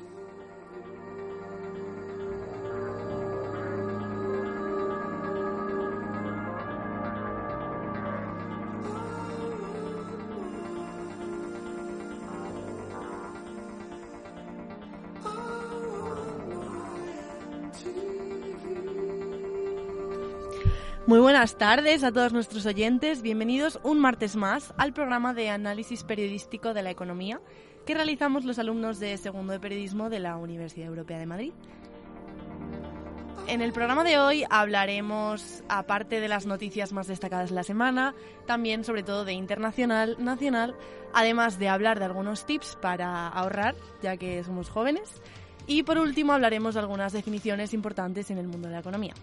You. Muy buenas tardes a todos nuestros oyentes. Bienvenidos un martes más al programa de análisis periodístico de la economía que realizamos los alumnos de segundo de periodismo de la Universidad Europea de Madrid. En el programa de hoy hablaremos, aparte de las noticias más destacadas de la semana, también sobre todo de internacional, nacional, además de hablar de algunos tips para ahorrar, ya que somos jóvenes. Y por último hablaremos de algunas definiciones importantes en el mundo de la economía.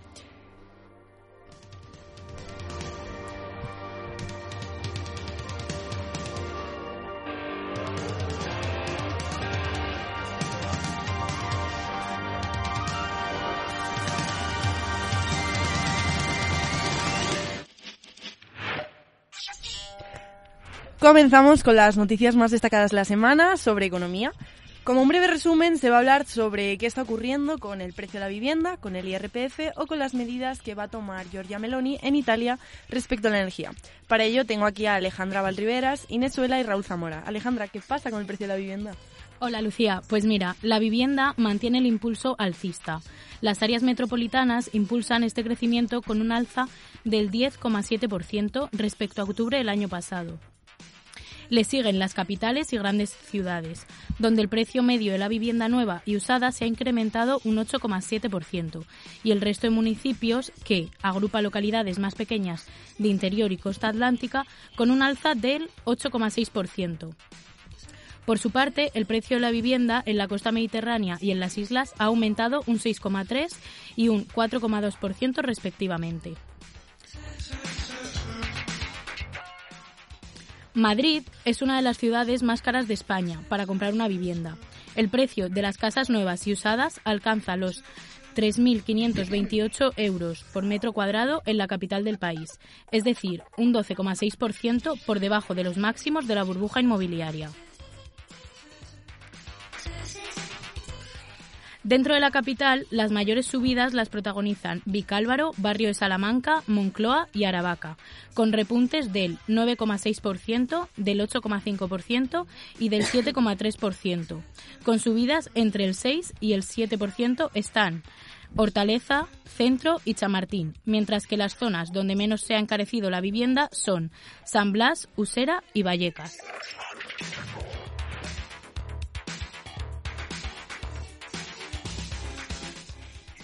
Comenzamos con las noticias más destacadas de la semana sobre economía. Como un breve resumen, se va a hablar sobre qué está ocurriendo con el precio de la vivienda, con el IRPF o con las medidas que va a tomar Giorgia Meloni en Italia respecto a la energía. Para ello tengo aquí a Alejandra Valriveras, Inés y Raúl Zamora. Alejandra, ¿qué pasa con el precio de la vivienda? Hola Lucía, pues mira, la vivienda mantiene el impulso alcista. Las áreas metropolitanas impulsan este crecimiento con un alza del 10,7% respecto a octubre del año pasado. Le siguen las capitales y grandes ciudades, donde el precio medio de la vivienda nueva y usada se ha incrementado un 8,7%, y el resto de municipios, que agrupa localidades más pequeñas de interior y costa atlántica, con un alza del 8,6%. Por su parte, el precio de la vivienda en la costa mediterránea y en las islas ha aumentado un 6,3 y un 4,2% respectivamente. Madrid es una de las ciudades más caras de España para comprar una vivienda. El precio de las casas nuevas y usadas alcanza los 3.528 euros por metro cuadrado en la capital del país, es decir, un 12,6% por debajo de los máximos de la burbuja inmobiliaria. Dentro de la capital, las mayores subidas las protagonizan Vicálvaro, Barrio de Salamanca, Moncloa y Aravaca, con repuntes del 9,6%, del 8,5% y del 7,3%. Con subidas entre el 6 y el 7% están Hortaleza, Centro y Chamartín, mientras que las zonas donde menos se ha encarecido la vivienda son San Blas, Usera y Vallecas.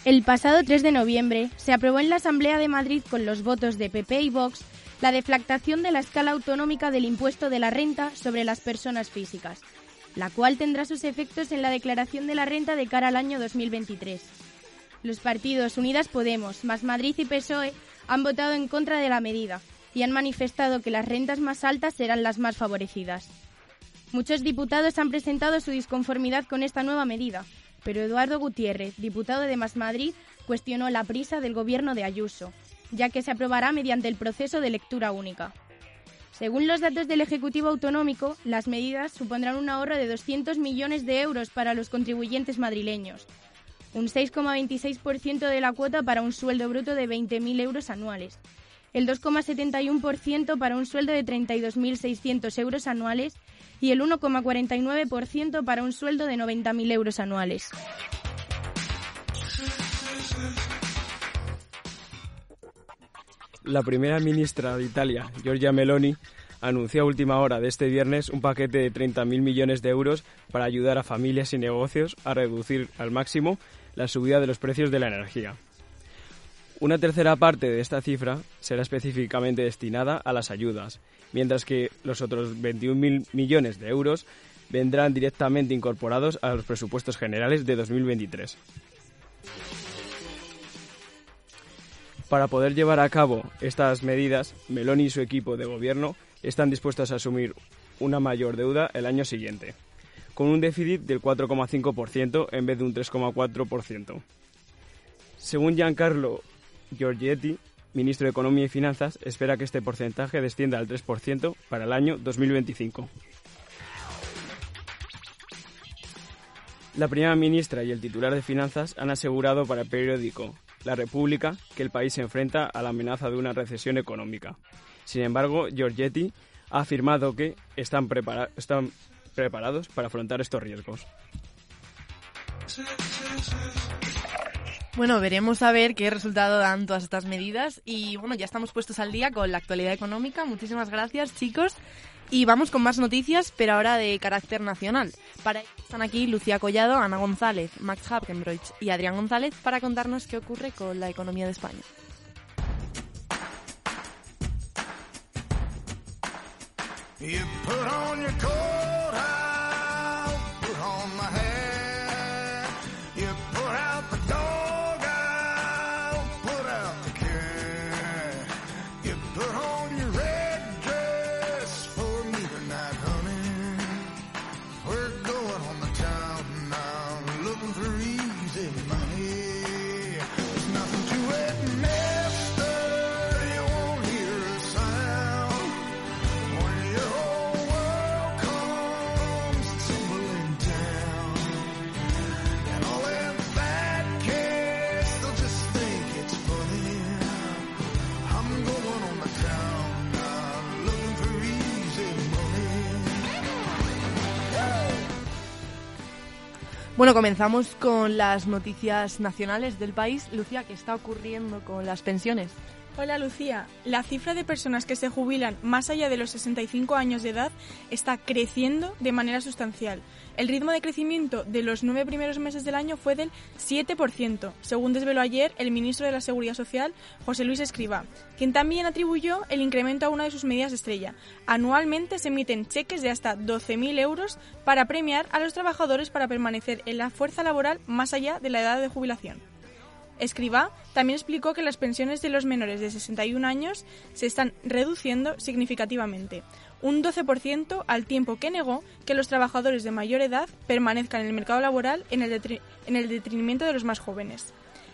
El pasado 3 de noviembre se aprobó en la Asamblea de Madrid con los votos de PP y Vox la deflactación de la escala autonómica del impuesto de la renta sobre las personas físicas, la cual tendrá sus efectos en la declaración de la renta de cara al año 2023. Los partidos Unidas Podemos, Más Madrid y PSOE han votado en contra de la medida y han manifestado que las rentas más altas serán las más favorecidas. Muchos diputados han presentado su disconformidad con esta nueva medida, pero Eduardo Gutiérrez, diputado de Más Madrid, cuestionó la prisa del gobierno de Ayuso, ya que se aprobará mediante el proceso de lectura única. Según los datos del Ejecutivo Autonómico, las medidas supondrán un ahorro de 200 millones de euros para los contribuyentes madrileños, un 6,26% de la cuota para un sueldo bruto de 20.000 euros anuales, el 2,71% para un sueldo de 32.600 euros anuales y el 1,49% para un sueldo de 90.000 euros anuales. La primera ministra de Italia, Giorgia Meloni, anunció a última hora de este viernes un paquete de 30.000 millones de euros para ayudar a familias y negocios a reducir al máximo la subida de los precios de la energía. Una tercera parte de esta cifra será específicamente destinada a las ayudas, mientras que los otros 21.000 millones de euros vendrán directamente incorporados a los presupuestos generales de 2023. Para poder llevar a cabo estas medidas, Meloni y su equipo de gobierno están dispuestos a asumir una mayor deuda el año siguiente, con un déficit del 4,5% en vez de un 3,4%. Según Giancarlo Giorgetti, ministro de Economía y Finanzas, espera que este porcentaje descienda al 3% para el año 2025. La primera ministra y el titular de Finanzas han asegurado para el periódico La República que el país se enfrenta a la amenaza de una recesión económica. Sin embargo, Giorgetti ha afirmado que están, están preparados para afrontar estos riesgos. Bueno, veremos a ver qué resultado dan todas estas medidas y bueno, ya estamos puestos al día con la actualidad económica. Muchísimas gracias, chicos. Y vamos con más noticias, pero ahora de carácter nacional. Para están aquí Lucía Collado, Ana González, Max Hapkenbroich y Adrián González para contarnos qué ocurre con la economía de España. Bueno, comenzamos con las noticias nacionales del país. Lucía, ¿qué está ocurriendo con las pensiones? Hola Lucía, la cifra de personas que se jubilan más allá de los 65 años de edad está creciendo de manera sustancial. El ritmo de crecimiento de los nueve primeros meses del año fue del 7%, según desveló ayer el ministro de la Seguridad Social, José Luis Escriba, quien también atribuyó el incremento a una de sus medidas estrella. Anualmente se emiten cheques de hasta 12.000 euros para premiar a los trabajadores para permanecer en la fuerza laboral más allá de la edad de jubilación. Escriba también explicó que las pensiones de los menores de 61 años se están reduciendo significativamente, un 12% al tiempo que negó que los trabajadores de mayor edad permanezcan en el mercado laboral en el, en el detrimento de los más jóvenes.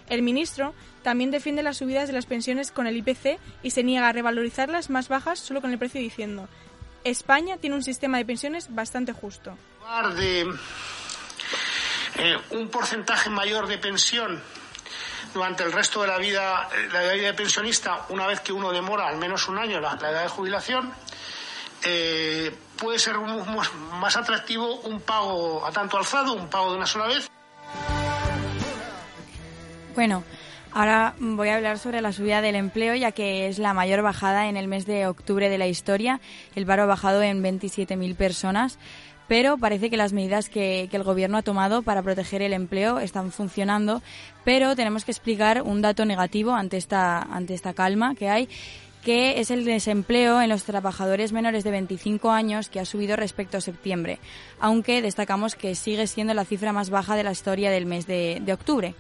El ministro también defiende las subidas de las pensiones con el IPC y se niega a revalorizarlas más bajas solo con el precio diciendo España tiene un sistema de pensiones bastante justo. Eh, un porcentaje mayor de pensión durante el resto de la vida, eh, la vida de pensionista, una vez que uno demora al menos un año la, edad de jubilación, eh, puede ser más atractivo un pago a tanto alzado, un pago de una sola vez. Bueno, ahora voy a hablar sobre la subida del empleo, ya que es la mayor bajada en el mes de octubre de la historia. El paro ha bajado en 27.000 personas pero parece que las medidas que, el Gobierno ha tomado para proteger el empleo están funcionando, pero tenemos que explicar un dato negativo ante esta, calma que hay que es el desempleo en los trabajadores menores de 25 años que ha subido respecto a septiembre, aunque destacamos que sigue siendo la cifra más baja de la historia del mes de octubre.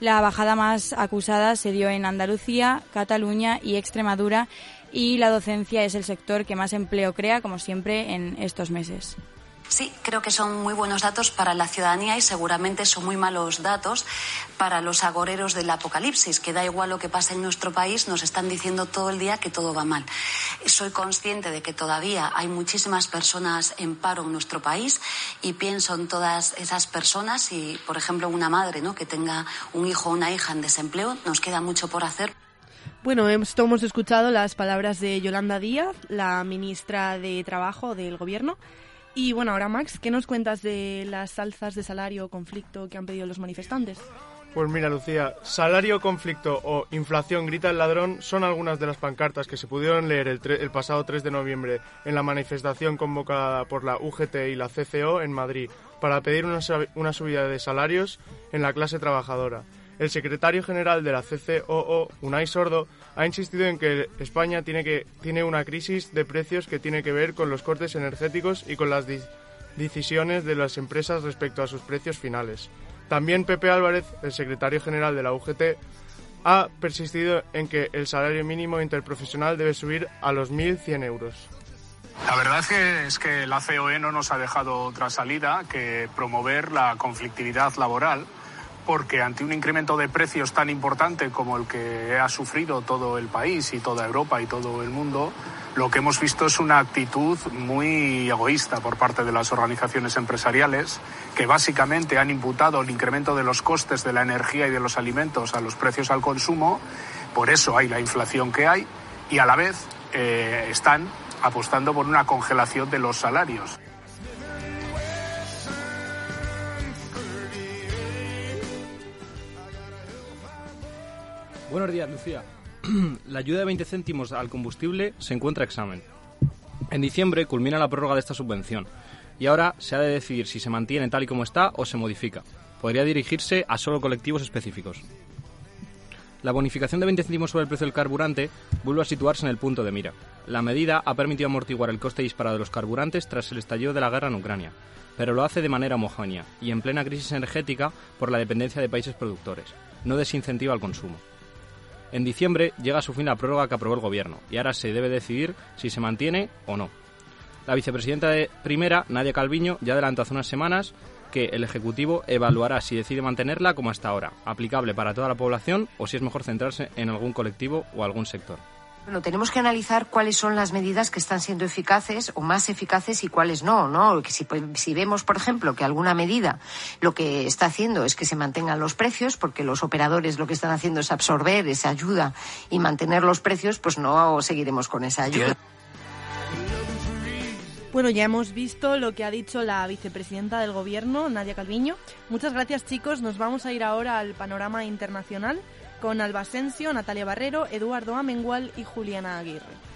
La bajada más acusada se dio en Andalucía, Cataluña y Extremadura y la docencia es el sector que más empleo crea, como siempre, en estos meses. Sí, creo que son muy buenos datos para la ciudadanía y seguramente son muy malos datos para los agoreros del apocalipsis, que da igual lo que pase en nuestro país, nos están diciendo todo el día que todo va mal. Soy consciente de que todavía hay muchísimas personas en paro en nuestro país y pienso en todas esas personas y, por ejemplo, una madre ¿no? que tenga un hijo o una hija en desempleo, nos queda mucho por hacer. Bueno, hemos escuchado las palabras de Yolanda Díaz, la ministra de Trabajo del Gobierno. Y bueno, ahora Max, ¿qué nos cuentas de las alzas de salario o conflicto que han pedido los manifestantes? Pues mira, Lucía, salario, conflicto o inflación grita el ladrón son algunas de las pancartas que se pudieron leer el, pasado 3 de noviembre en la manifestación convocada por la UGT y la CCO en Madrid para pedir una, una subida de salarios en la clase trabajadora. El secretario general de la CCOO, Unai Sordo, ha insistido en que España tiene, que, tiene una crisis de precios que tiene que ver con los cortes energéticos y con las decisiones de las empresas respecto a sus precios finales. También Pepe Álvarez, el secretario general de la UGT, ha persistido en que el salario mínimo interprofesional debe subir a los 1.100 euros. La verdad es que, es que la COE no nos ha dejado otra salida que promover la conflictividad laboral porque ante un incremento de precios tan importante como el que ha sufrido todo el país y toda Europa y todo el mundo, lo que hemos visto es una actitud muy egoísta por parte de las organizaciones empresariales que básicamente han imputado el incremento de los costes de la energía y de los alimentos a los precios al consumo. Por eso hay la inflación que hay y a la vez eh, están apostando por una congelación de los salarios. Buenos días, Lucía. la ayuda de 20 céntimos al combustible se encuentra examen. En diciembre culmina la prórroga de esta subvención y ahora se ha de decidir si se mantiene tal y como está o se modifica. Podría dirigirse a solo colectivos específicos. La bonificación de 20 céntimos sobre el precio del carburante vuelve a situarse en el punto de mira. La medida ha permitido amortiguar el coste disparado de los carburantes tras el estallido de la guerra en Ucrania, pero lo hace de manera homogénea y en plena crisis energética por la dependencia de países productores. No desincentiva al consumo. En diciembre llega a su fin la prórroga que aprobó el Gobierno y ahora se debe decidir si se mantiene o no. La vicepresidenta de primera, Nadia Calviño, ya adelantó hace unas semanas que el Ejecutivo evaluará si decide mantenerla como hasta ahora, aplicable para toda la población o si es mejor centrarse en algún colectivo o algún sector. Bueno, tenemos que analizar cuáles son las medidas que están siendo eficaces o más eficaces y cuáles no, ¿no? Que si, pues, si, vemos, por ejemplo, que alguna medida lo que está haciendo es que se mantengan los precios, porque los operadores lo que están haciendo es absorber esa ayuda y mantener los precios, pues no seguiremos con esa ayuda. Bueno, ya hemos visto lo que ha dicho la vicepresidenta del Gobierno, Nadia Calviño. Muchas gracias, chicos. Nos vamos a ir ahora al panorama internacional con Alba Asensio, Natalia Barrero, Eduardo Amengual y Juliana Aguirre.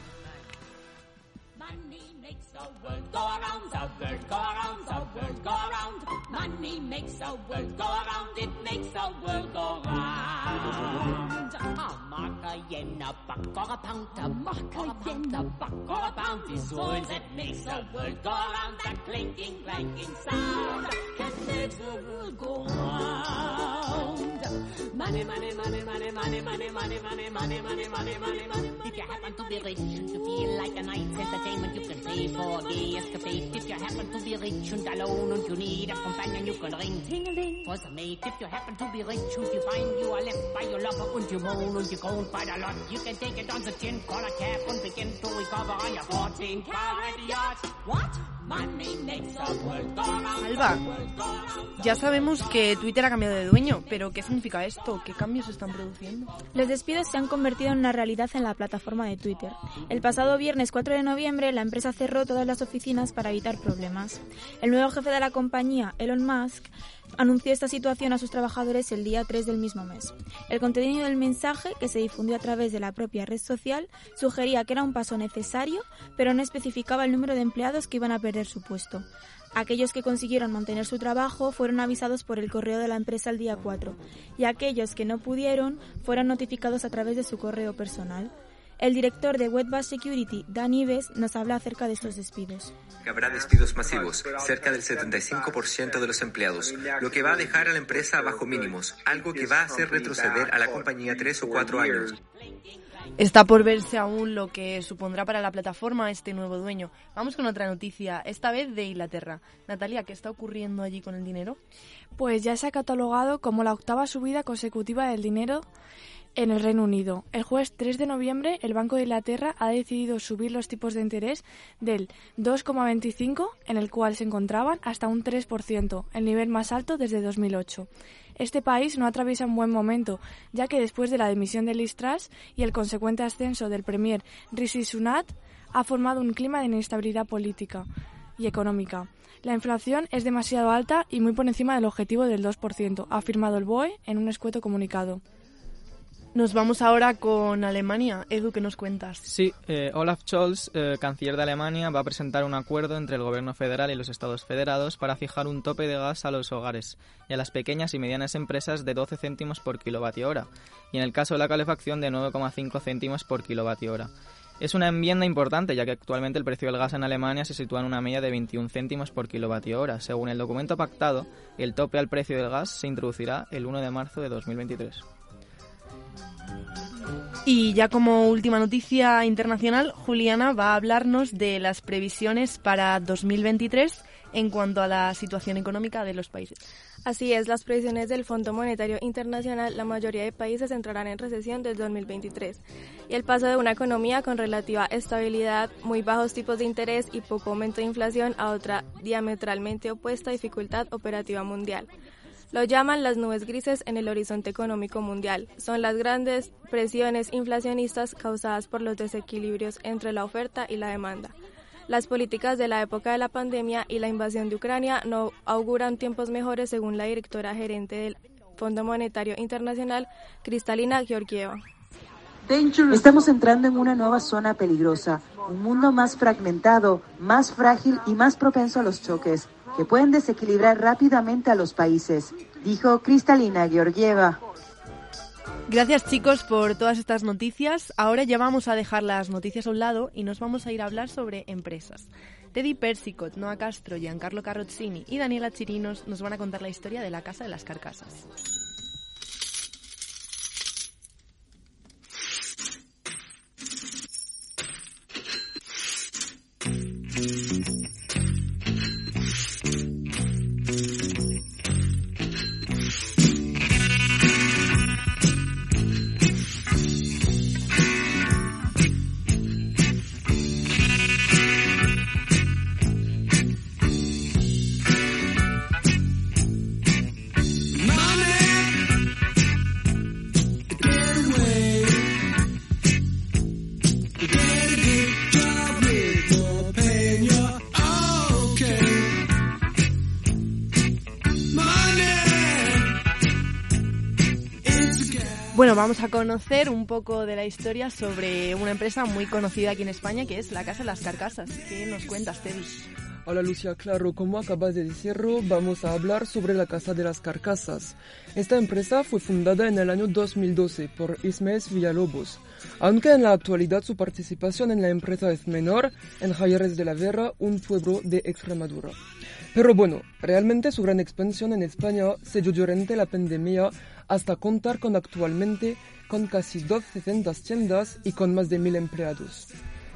Money makes the world go around, it makes the world go round. A mark, a yen, a buck, or a pound, a mark, a yen, a buck, or a pound is words that makes the world go around. That clinking, clanking sound can make the world go round. Money, money, money, money, money, money, money, money, money, money, money, money, money. If you happen to be rich and to feel like a night's entertainment, you can pay for a escapade. If you happen to be rich and alone and you need a companion, you can ring ting-a-ling for some mate. If you happen to be rich and you find you left by your lover and you moan and you quite a lot, you can take it on the chin, call a cab and begin to recover on your 14 carat yacht. What? Alba, ya sabemos que Twitter ha cambiado de dueño, pero ¿qué significa esto? ¿Qué cambios se están produciendo? Los despidos se han convertido en una realidad en la plataforma de Twitter. El pasado viernes 4 de noviembre, la empresa cerró todas las oficinas para evitar problemas. El nuevo jefe de la compañía, Elon Musk, anunció esta situación a sus trabajadores el día 3 del mismo mes. El contenido del mensaje, que se difundió a través de la propia red social, sugería que era un paso necesario, pero no especificaba el número de empleados que iban a perder su puesto. Aquellos que consiguieron mantener su trabajo fueron avisados por el correo de la empresa el día 4 y aquellos que no pudieron fueron notificados a través de su correo personal. El director de Webbass Security, Dan Ives, nos habla acerca de estos despidos. Habrá despidos masivos, cerca del 75% de los empleados, lo que va a dejar a la empresa a bajo mínimos, algo que va a hacer retroceder a la compañía tres o cuatro años. Está por verse aún lo que supondrá para la plataforma este nuevo dueño. Vamos con otra noticia, esta vez de Inglaterra. Natalia, ¿qué está ocurriendo allí con el dinero? Pues ya se ha catalogado como la octava subida consecutiva del dinero en el Reino Unido. El jueves 3 de noviembre, el Banco de Inglaterra ha decidido subir los tipos de interés del 2,25, en el cual se encontraban, hasta un 3%, el nivel más alto desde 2008. Este país no atraviesa un buen momento, ya que después de la dimisión de Liz Truss y el consecuente ascenso del premier Rishi Sunak, ha formado un clima de inestabilidad política y económica. La inflación es demasiado alta y muy por encima del objetivo del 2%, ha afirmado el BOE en un escueto comunicado. Nos vamos ahora con Alemania. Edu, ¿qué nos cuentas? Sí, eh, Olaf Scholz, eh, canciller de Alemania, va a presentar un acuerdo entre el gobierno federal y los estados federados para fijar un tope de gas a los hogares y a las pequeñas y medianas empresas de 12 céntimos por kilovatio hora y en el caso de la calefacción de 9,5 céntimos por kilovatio hora. Es una enmienda importante, ya que actualmente el precio del gas en Alemania se sitúa en una media de 21 céntimos por kilovatio hora. Según el documento pactado, el tope al precio del gas se introducirá el 1 de marzo de 2023. Y ya como última noticia internacional, Juliana va a hablarnos de las previsiones para 2023 en cuanto a la situación económica de los países. Así es, las previsiones del Fondo Monetario Internacional, la mayoría de países entrarán en recesión desde 2023. Y el paso de una economía con relativa estabilidad, muy bajos tipos de interés y poco aumento de inflación a otra diametralmente opuesta dificultad operativa mundial. Lo llaman las nubes grises en el horizonte económico mundial. Son las grandes presiones inflacionistas causadas por los desequilibrios entre la oferta y la demanda. Las políticas de la época de la pandemia y la invasión de Ucrania no auguran tiempos mejores según la directora gerente del Fondo Monetario Internacional, Cristalina Georgieva. Estamos entrando en una nueva zona peligrosa, un mundo más fragmentado, más frágil y más propenso a los choques, que pueden desequilibrar rápidamente a los países, dijo Cristalina Georgieva. Gracias chicos por todas estas noticias. Ahora ya vamos a dejar las noticias a un lado y nos vamos a ir a hablar sobre empresas. Teddy Persicot, Noah Castro, Giancarlo Carrozzini y Daniela Chirinos nos van a contar la historia de la Casa de las Carcasas. Bueno, vamos a conocer un poco de la historia sobre una empresa muy conocida aquí en España que es la Casa de las Carcasas. ¿Qué nos cuentas, Teddy? Hola Lucia, claro, como acabas de decirlo, vamos a hablar sobre la Casa de las Carcasas. Esta empresa fue fundada en el año 2012 por Ismael Villalobos, aunque en la actualidad su participación en la empresa es menor en Jayeres de la Vera, un pueblo de Extremadura. Pero bueno, realmente su gran expansión en España se dio durante la pandemia hasta contar con actualmente con casi 200 tiendas y con más de mil empleados.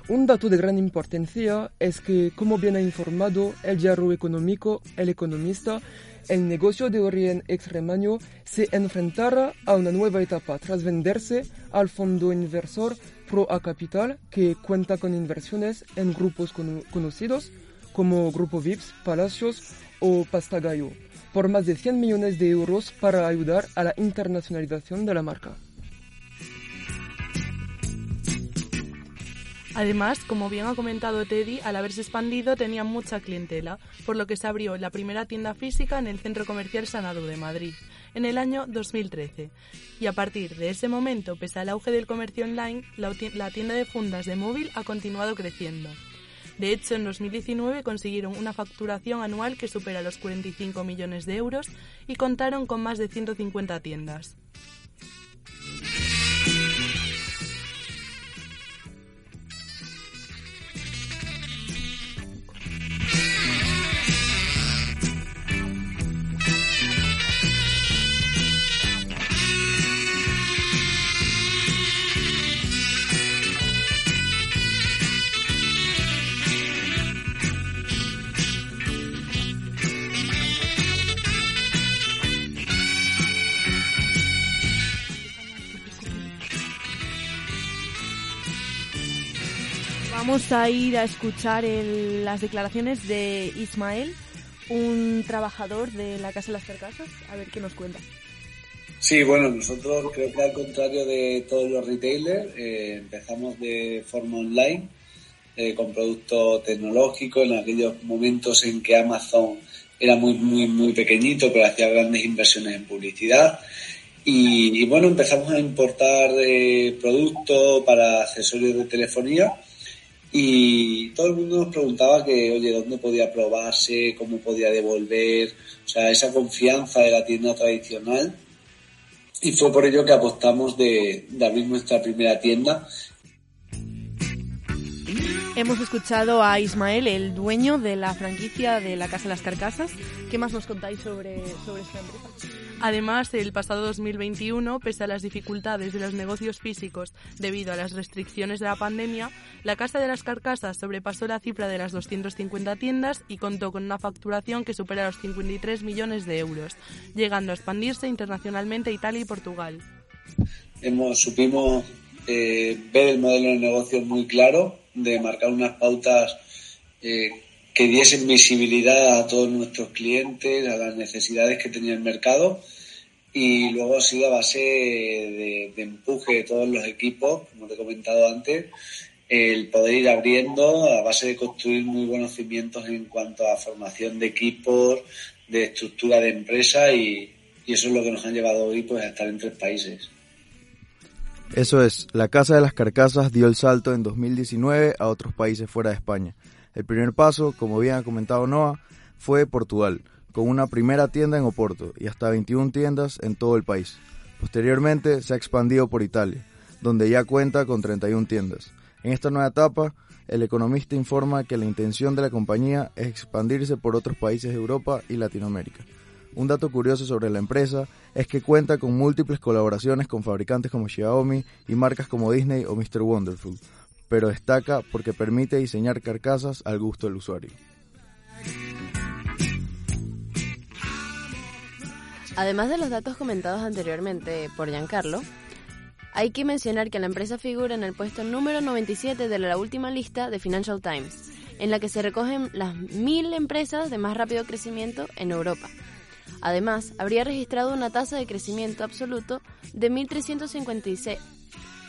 Un dato de gran importancia es que, como bien ha informado el diario económico El Economista, el negocio de origen extremaño se enfrentará a una nueva etapa tras venderse al fondo inversor Pro A Capital, que cuenta con inversiones en grupos conocidos como Grupo Vips, Palacios o Pastagallo por más de 100 millones de euros para ayudar a la internacionalización de la marca. Además, como bien ha comentado Teddy, al haberse expandido tenía mucha clientela, por lo que se abrió la primera tienda física en el Centro Comercial Sanado de Madrid, en el año 2013. Y a partir de ese momento, pese al auge del comercio online, la tienda de fundas de móvil ha continuado creciendo. De hecho, en 2019 consiguieron una facturación anual que supera los 45 millones de euros y contaron con más de 150 tiendas. Vamos a ir a escuchar las declaraciones de Ismael, un trabajador de la Casa de las Carcasas, a ver qué nos cuenta. Sí, bueno, nosotros creo que al contrario de todos los retailers, eh, empezamos de forma online, eh, con productos tecnológicos, en aquellos momentos en que Amazon era muy, muy, muy pequeñito, pero hacía grandes inversiones en publicidad. Y, bueno, empezamos a importar eh, productos para accesorios de telefonía y todo el mundo nos preguntaba que, oye, ¿dónde podía probarse? ¿Cómo podía devolver? O sea, esa confianza de la tienda tradicional. Y fue por ello que apostamos de, de abrir nuestra primera tienda Hemos escuchado a Ismael, el dueño de la franquicia de la Casa de las Carcasas. ¿Qué más nos contáis sobre, sobre esta empresa? Además, el pasado 2021, pese a las dificultades de los negocios físicos debido a las restricciones de la pandemia, la Casa de las Carcasas sobrepasó la cifra de las 250 tiendas y contó con una facturación que supera los 53 millones de euros, llegando a expandirse internacionalmente a Italia y Portugal. Hemos, supimos eh, ver el modelo de negocio muy claro, de marcar unas pautas eh, que diesen visibilidad a todos nuestros clientes, a las necesidades que tenía el mercado y luego ha sido a base de, empuje de todos los equipos, como te he comentado antes, el poder ir abriendo a base de construir muy buenos cimientos en cuanto a formación de equipos, de estructura de empresa y, y eso es lo que nos ha llevado hoy pues a estar en tres países. Eso es, la Casa de las Carcasas dio el salto en 2019 a otros países fuera de España. El primer paso, como bien ha comentado Noah, fue Portugal, con una primera tienda en Oporto y hasta 21 tiendas en todo el país. Posteriormente se ha expandido por Italia, donde ya cuenta con 31 tiendas. En esta nueva etapa, el economista informa que la intención de la compañía es expandirse por otros países de Europa y Latinoamérica. Un dato curioso sobre la empresa es que cuenta con múltiples colaboraciones con fabricantes como Xiaomi y marcas como Disney o Mr. Wonderful, pero destaca porque permite diseñar carcasas al gusto del usuario. Además de los datos comentados anteriormente por Giancarlo, hay que mencionar que la empresa figura en el puesto número 97 de la última lista de Financial Times, en la que se recogen las mil empresas de más rápido crecimiento en Europa. Además, habría registrado una tasa de crecimiento absoluto de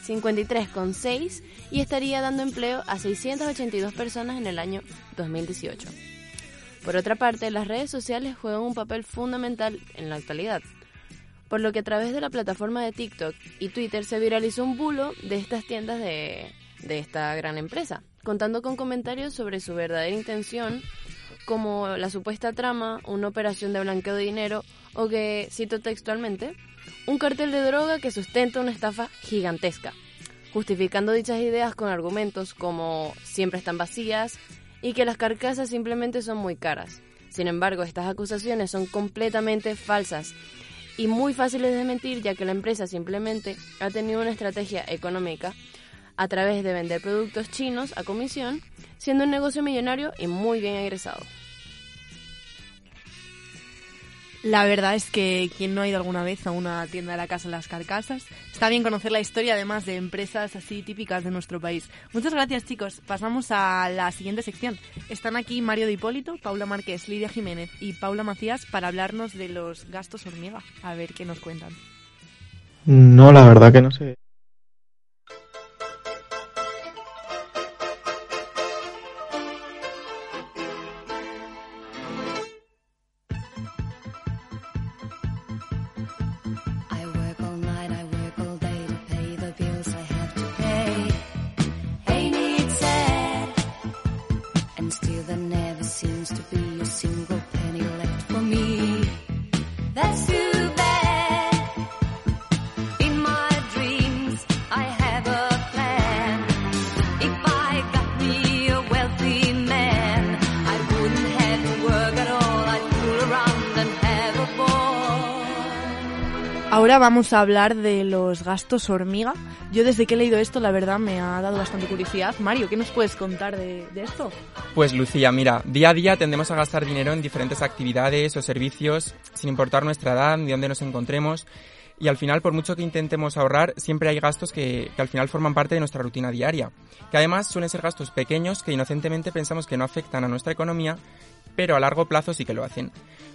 1.353,6 y estaría dando empleo a 682 personas en el año 2018. Por otra parte, las redes sociales juegan un papel fundamental en la actualidad, por lo que a través de la plataforma de TikTok y Twitter se viralizó un bulo de estas tiendas de, de esta gran empresa, contando con comentarios sobre su verdadera intención como la supuesta trama, una operación de blanqueo de dinero o que, cito textualmente, un cartel de droga que sustenta una estafa gigantesca, justificando dichas ideas con argumentos como siempre están vacías y que las carcasas simplemente son muy caras. Sin embargo, estas acusaciones son completamente falsas y muy fáciles de mentir ya que la empresa simplemente ha tenido una estrategia económica a través de vender productos chinos a comisión, siendo un negocio millonario y muy bien egresado. La verdad es que quien no ha ido alguna vez a una tienda de la Casa de las Carcasas, está bien conocer la historia además de empresas así típicas de nuestro país. Muchas gracias chicos. Pasamos a la siguiente sección. Están aquí Mario de Hipólito, Paula Márquez, Lidia Jiménez y Paula Macías para hablarnos de los gastos hormiga. A ver qué nos cuentan. No, la verdad que no sé. Vamos a hablar de los gastos hormiga. Yo desde que he leído esto, la verdad, me ha dado bastante curiosidad. Mario, ¿qué nos puedes contar de, esto? Pues Lucía, mira, día a día tendemos a gastar dinero en diferentes actividades o servicios, sin importar nuestra edad ni dónde nos encontremos. Y al final, por mucho que intentemos ahorrar, siempre hay gastos que, que, al final forman parte de nuestra rutina diaria. Que además suelen ser gastos pequeños que inocentemente pensamos que no afectan a nuestra economía, pero a largo plazo sí que lo hacen.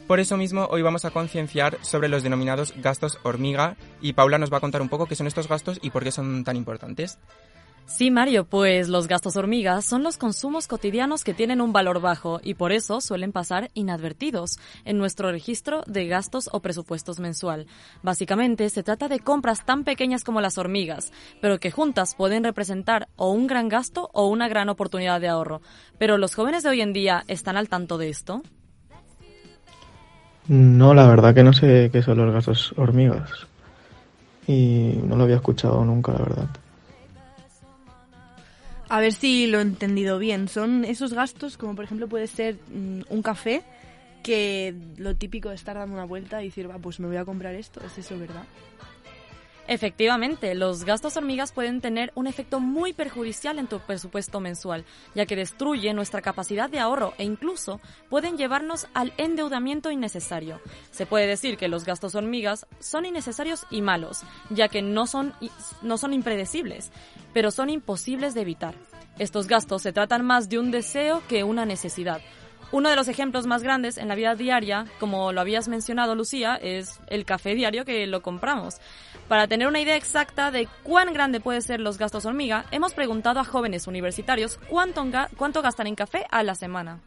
Por eso mismo hoy vamos a concienciar sobre los denominados gastos hormiga y Paula nos va a contar un poco qué son estos gastos y por qué son tan importantes. Sí, Mario, pues los gastos hormigas son los consumos cotidianos que tienen un valor bajo y por eso suelen pasar inadvertidos en nuestro registro de gastos o presupuestos mensual. Básicamente se trata de compras tan pequeñas como las hormigas, pero que juntas pueden representar o un gran gasto o una gran oportunidad de ahorro. Pero los jóvenes de hoy en día están al tanto de esto. No, la verdad que no sé qué son los gastos hormigas. Y no lo había escuchado nunca, la verdad. A ver si lo he entendido bien. Son esos gastos, como por ejemplo puede ser mm, un café, que lo típico de estar dando una vuelta y decir, va, pues me voy a comprar esto. ¿Es eso verdad? Efectivamente, los gastos hormigas pueden tener un efecto muy perjudicial en tu presupuesto mensual, ya que destruye nuestra capacidad de ahorro e incluso pueden llevarnos al endeudamiento innecesario. Se puede decir que los gastos hormigas son innecesarios y malos, ya que no son, no son impredecibles, pero son imposibles de evitar. Estos gastos se tratan más de un deseo que una necesidad. Uno de los ejemplos más grandes en la vida diaria, como lo habías mencionado Lucía, es el café diario que lo compramos. Para tener una idea exacta de cuán grande pueden ser los gastos hormiga, hemos preguntado a jóvenes universitarios cuánto, cuánto gastan en café a la semana.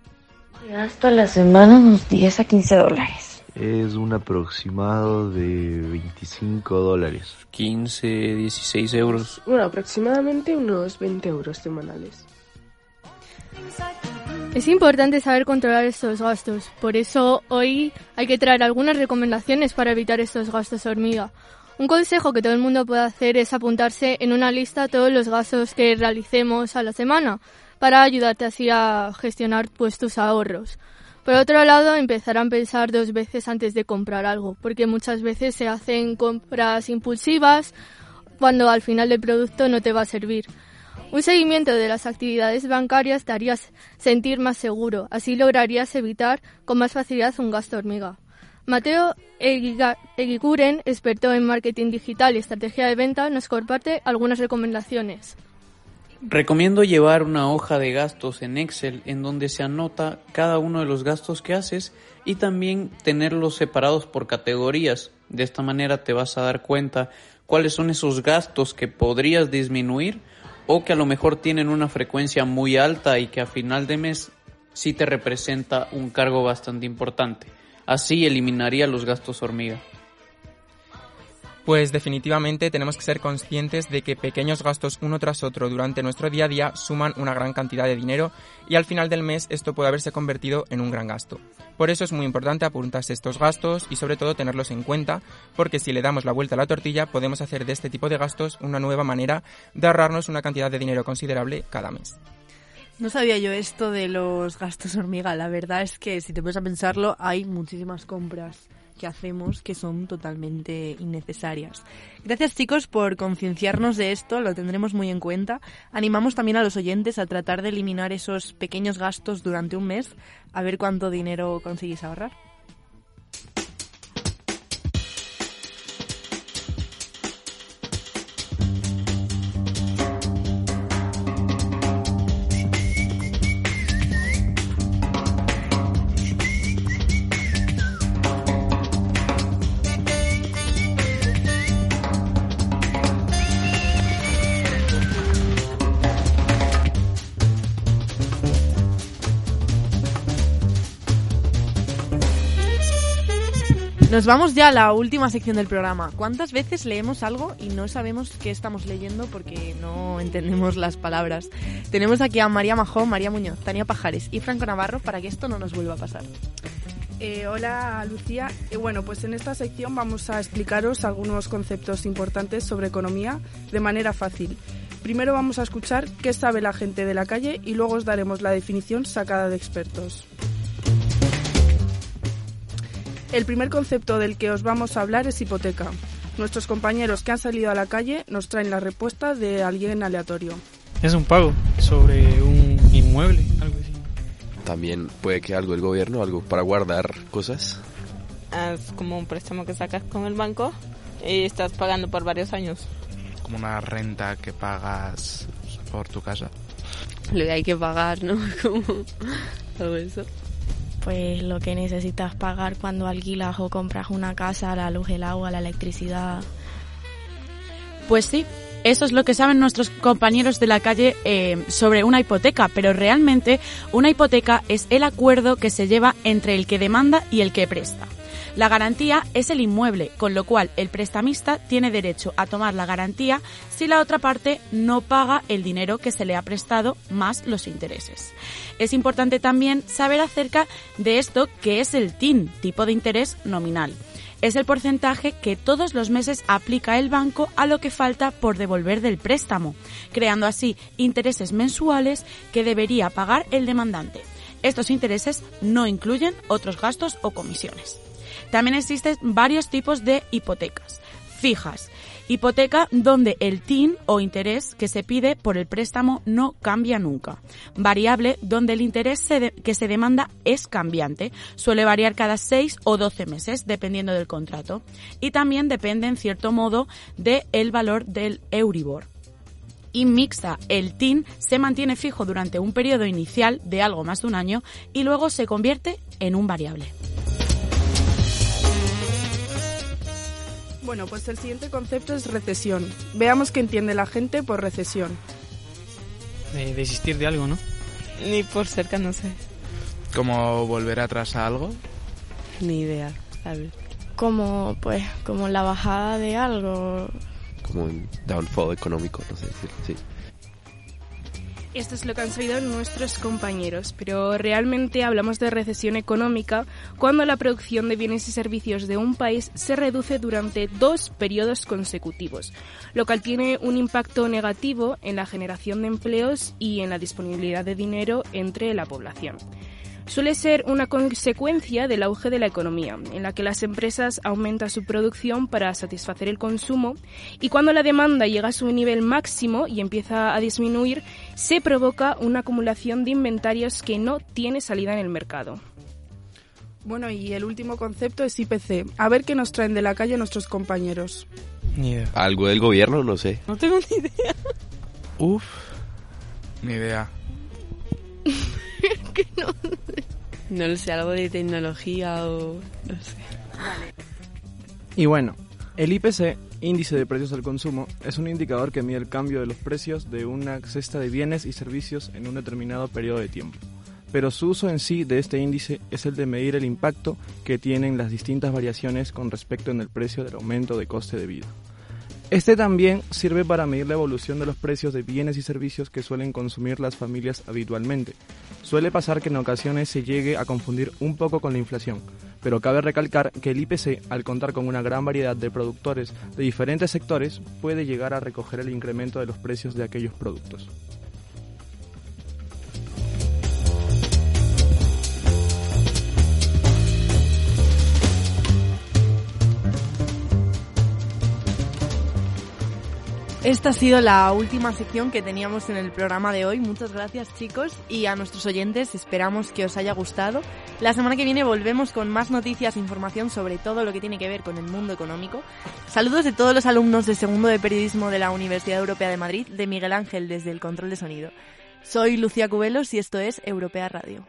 Gasto a la semana unos 10 a 15 dólares. Es un aproximado de 25 dólares. 15, 16 euros. Bueno, aproximadamente unos 20 euros semanales. Es importante saber controlar estos gastos, por eso hoy hay que traer algunas recomendaciones para evitar estos gastos hormiga. Un consejo que todo el mundo puede hacer es apuntarse en una lista todos los gastos que realicemos a la semana para ayudarte así a gestionar pues, tus ahorros. Por otro lado, empezar a pensar dos veces antes de comprar algo, porque muchas veces se hacen compras impulsivas cuando al final el producto no te va a servir. Un seguimiento de las actividades bancarias te haría sentir más seguro, así lograrías evitar con más facilidad un gasto hormiga. Mateo Eguiguren, experto en marketing digital y estrategia de venta, nos comparte algunas recomendaciones. Recomiendo llevar una hoja de gastos en Excel en donde se anota cada uno de los gastos que haces y también tenerlos separados por categorías. De esta manera te vas a dar cuenta cuáles son esos gastos que podrías disminuir o que a lo mejor tienen una frecuencia muy alta y que a final de mes sí te representa un cargo bastante importante. Así eliminaría los gastos hormiga. Pues definitivamente tenemos que ser conscientes de que pequeños gastos uno tras otro durante nuestro día a día suman una gran cantidad de dinero y al final del mes esto puede haberse convertido en un gran gasto. Por eso es muy importante apuntarse estos gastos y sobre todo tenerlos en cuenta porque si le damos la vuelta a la tortilla podemos hacer de este tipo de gastos una nueva manera de ahorrarnos una cantidad de dinero considerable cada mes. No sabía yo esto de los gastos hormiga. La verdad es que si te pones a pensarlo hay muchísimas compras que hacemos que son totalmente innecesarias. Gracias chicos por concienciarnos de esto, lo tendremos muy en cuenta. Animamos también a los oyentes a tratar de eliminar esos pequeños gastos durante un mes, a ver cuánto dinero conseguís ahorrar. Nos vamos ya a la última sección del programa. ¿Cuántas veces leemos algo y no sabemos qué estamos leyendo porque no entendemos las palabras? Tenemos aquí a María Majón, María Muñoz, Tania Pajares y Franco Navarro para que esto no nos vuelva a pasar. Eh, hola Lucía. Eh, bueno, pues en esta sección vamos a explicaros algunos conceptos importantes sobre economía de manera fácil. Primero vamos a escuchar qué sabe la gente de la calle y luego os daremos la definición sacada de expertos. El primer concepto del que os vamos a hablar es hipoteca. Nuestros compañeros que han salido a la calle nos traen la respuesta de alguien aleatorio. Es un pago sobre un inmueble, algo así. También puede que algo del gobierno, algo para guardar cosas. Es como un préstamo que sacas con el banco y estás pagando por varios años. Como una renta que pagas por tu casa. Lo que hay que pagar, ¿no? Como todo eso pues lo que necesitas pagar cuando alquilas o compras una casa, la luz, el agua, la electricidad. Pues sí, eso es lo que saben nuestros compañeros de la calle eh, sobre una hipoteca, pero realmente una hipoteca es el acuerdo que se lleva entre el que demanda y el que presta. La garantía es el inmueble, con lo cual el prestamista tiene derecho a tomar la garantía si la otra parte no paga el dinero que se le ha prestado más los intereses. Es importante también saber acerca de esto que es el TIN, tipo de interés nominal. Es el porcentaje que todos los meses aplica el banco a lo que falta por devolver del préstamo, creando así intereses mensuales que debería pagar el demandante. Estos intereses no incluyen otros gastos o comisiones. También existen varios tipos de hipotecas. Fijas, Hipoteca donde el TIN o interés que se pide por el préstamo no cambia nunca. Variable donde el interés que se demanda es cambiante. Suele variar cada 6 o 12 meses dependiendo del contrato. Y también depende en cierto modo del el valor del Euribor y mixta. El TIN se mantiene fijo durante un periodo inicial de algo más de un año y luego se convierte en un variable. Bueno, pues el siguiente concepto es recesión. Veamos qué entiende la gente por recesión. De desistir de algo, ¿no? Ni por cerca, no sé. ¿Como volver atrás a algo? Ni idea, ¿sabes? Como, pues, como la bajada de algo. Como un downfall económico, no sé decir, sí. Esto es lo que han sabido nuestros compañeros, pero realmente hablamos de recesión económica cuando la producción de bienes y servicios de un país se reduce durante dos periodos consecutivos, lo cual tiene un impacto negativo en la generación de empleos y en la disponibilidad de dinero entre la población suele ser una consecuencia del auge de la economía, en la que las empresas aumentan su producción para satisfacer el consumo y cuando la demanda llega a su nivel máximo y empieza a disminuir, se provoca una acumulación de inventarios que no tiene salida en el mercado. Bueno, y el último concepto es IPC. A ver qué nos traen de la calle nuestros compañeros. Ni idea. ¿Algo del gobierno? No sé. No tengo ni idea. Uf, ni idea. no. No lo sé, algo de tecnología o no sé. Y bueno, el IPC, índice de precios al consumo, es un indicador que mide el cambio de los precios de una cesta de bienes y servicios en un determinado periodo de tiempo. Pero su uso en sí de este índice es el de medir el impacto que tienen las distintas variaciones con respecto en el precio del aumento de coste de vida. Este también sirve para medir la evolución de los precios de bienes y servicios que suelen consumir las familias habitualmente. Suele pasar que en ocasiones se llegue a confundir un poco con la inflación, pero cabe recalcar que el IPC, al contar con una gran variedad de productores de diferentes sectores, puede llegar a recoger el incremento de los precios de aquellos productos. Esta ha sido la última sección que teníamos en el programa de hoy. Muchas gracias chicos y a nuestros oyentes esperamos que os haya gustado. La semana que viene volvemos con más noticias e información sobre todo lo que tiene que ver con el mundo económico. Saludos de todos los alumnos de segundo de periodismo de la Universidad Europea de Madrid, de Miguel Ángel desde el control de sonido. Soy Lucía Cubelos y esto es Europea Radio.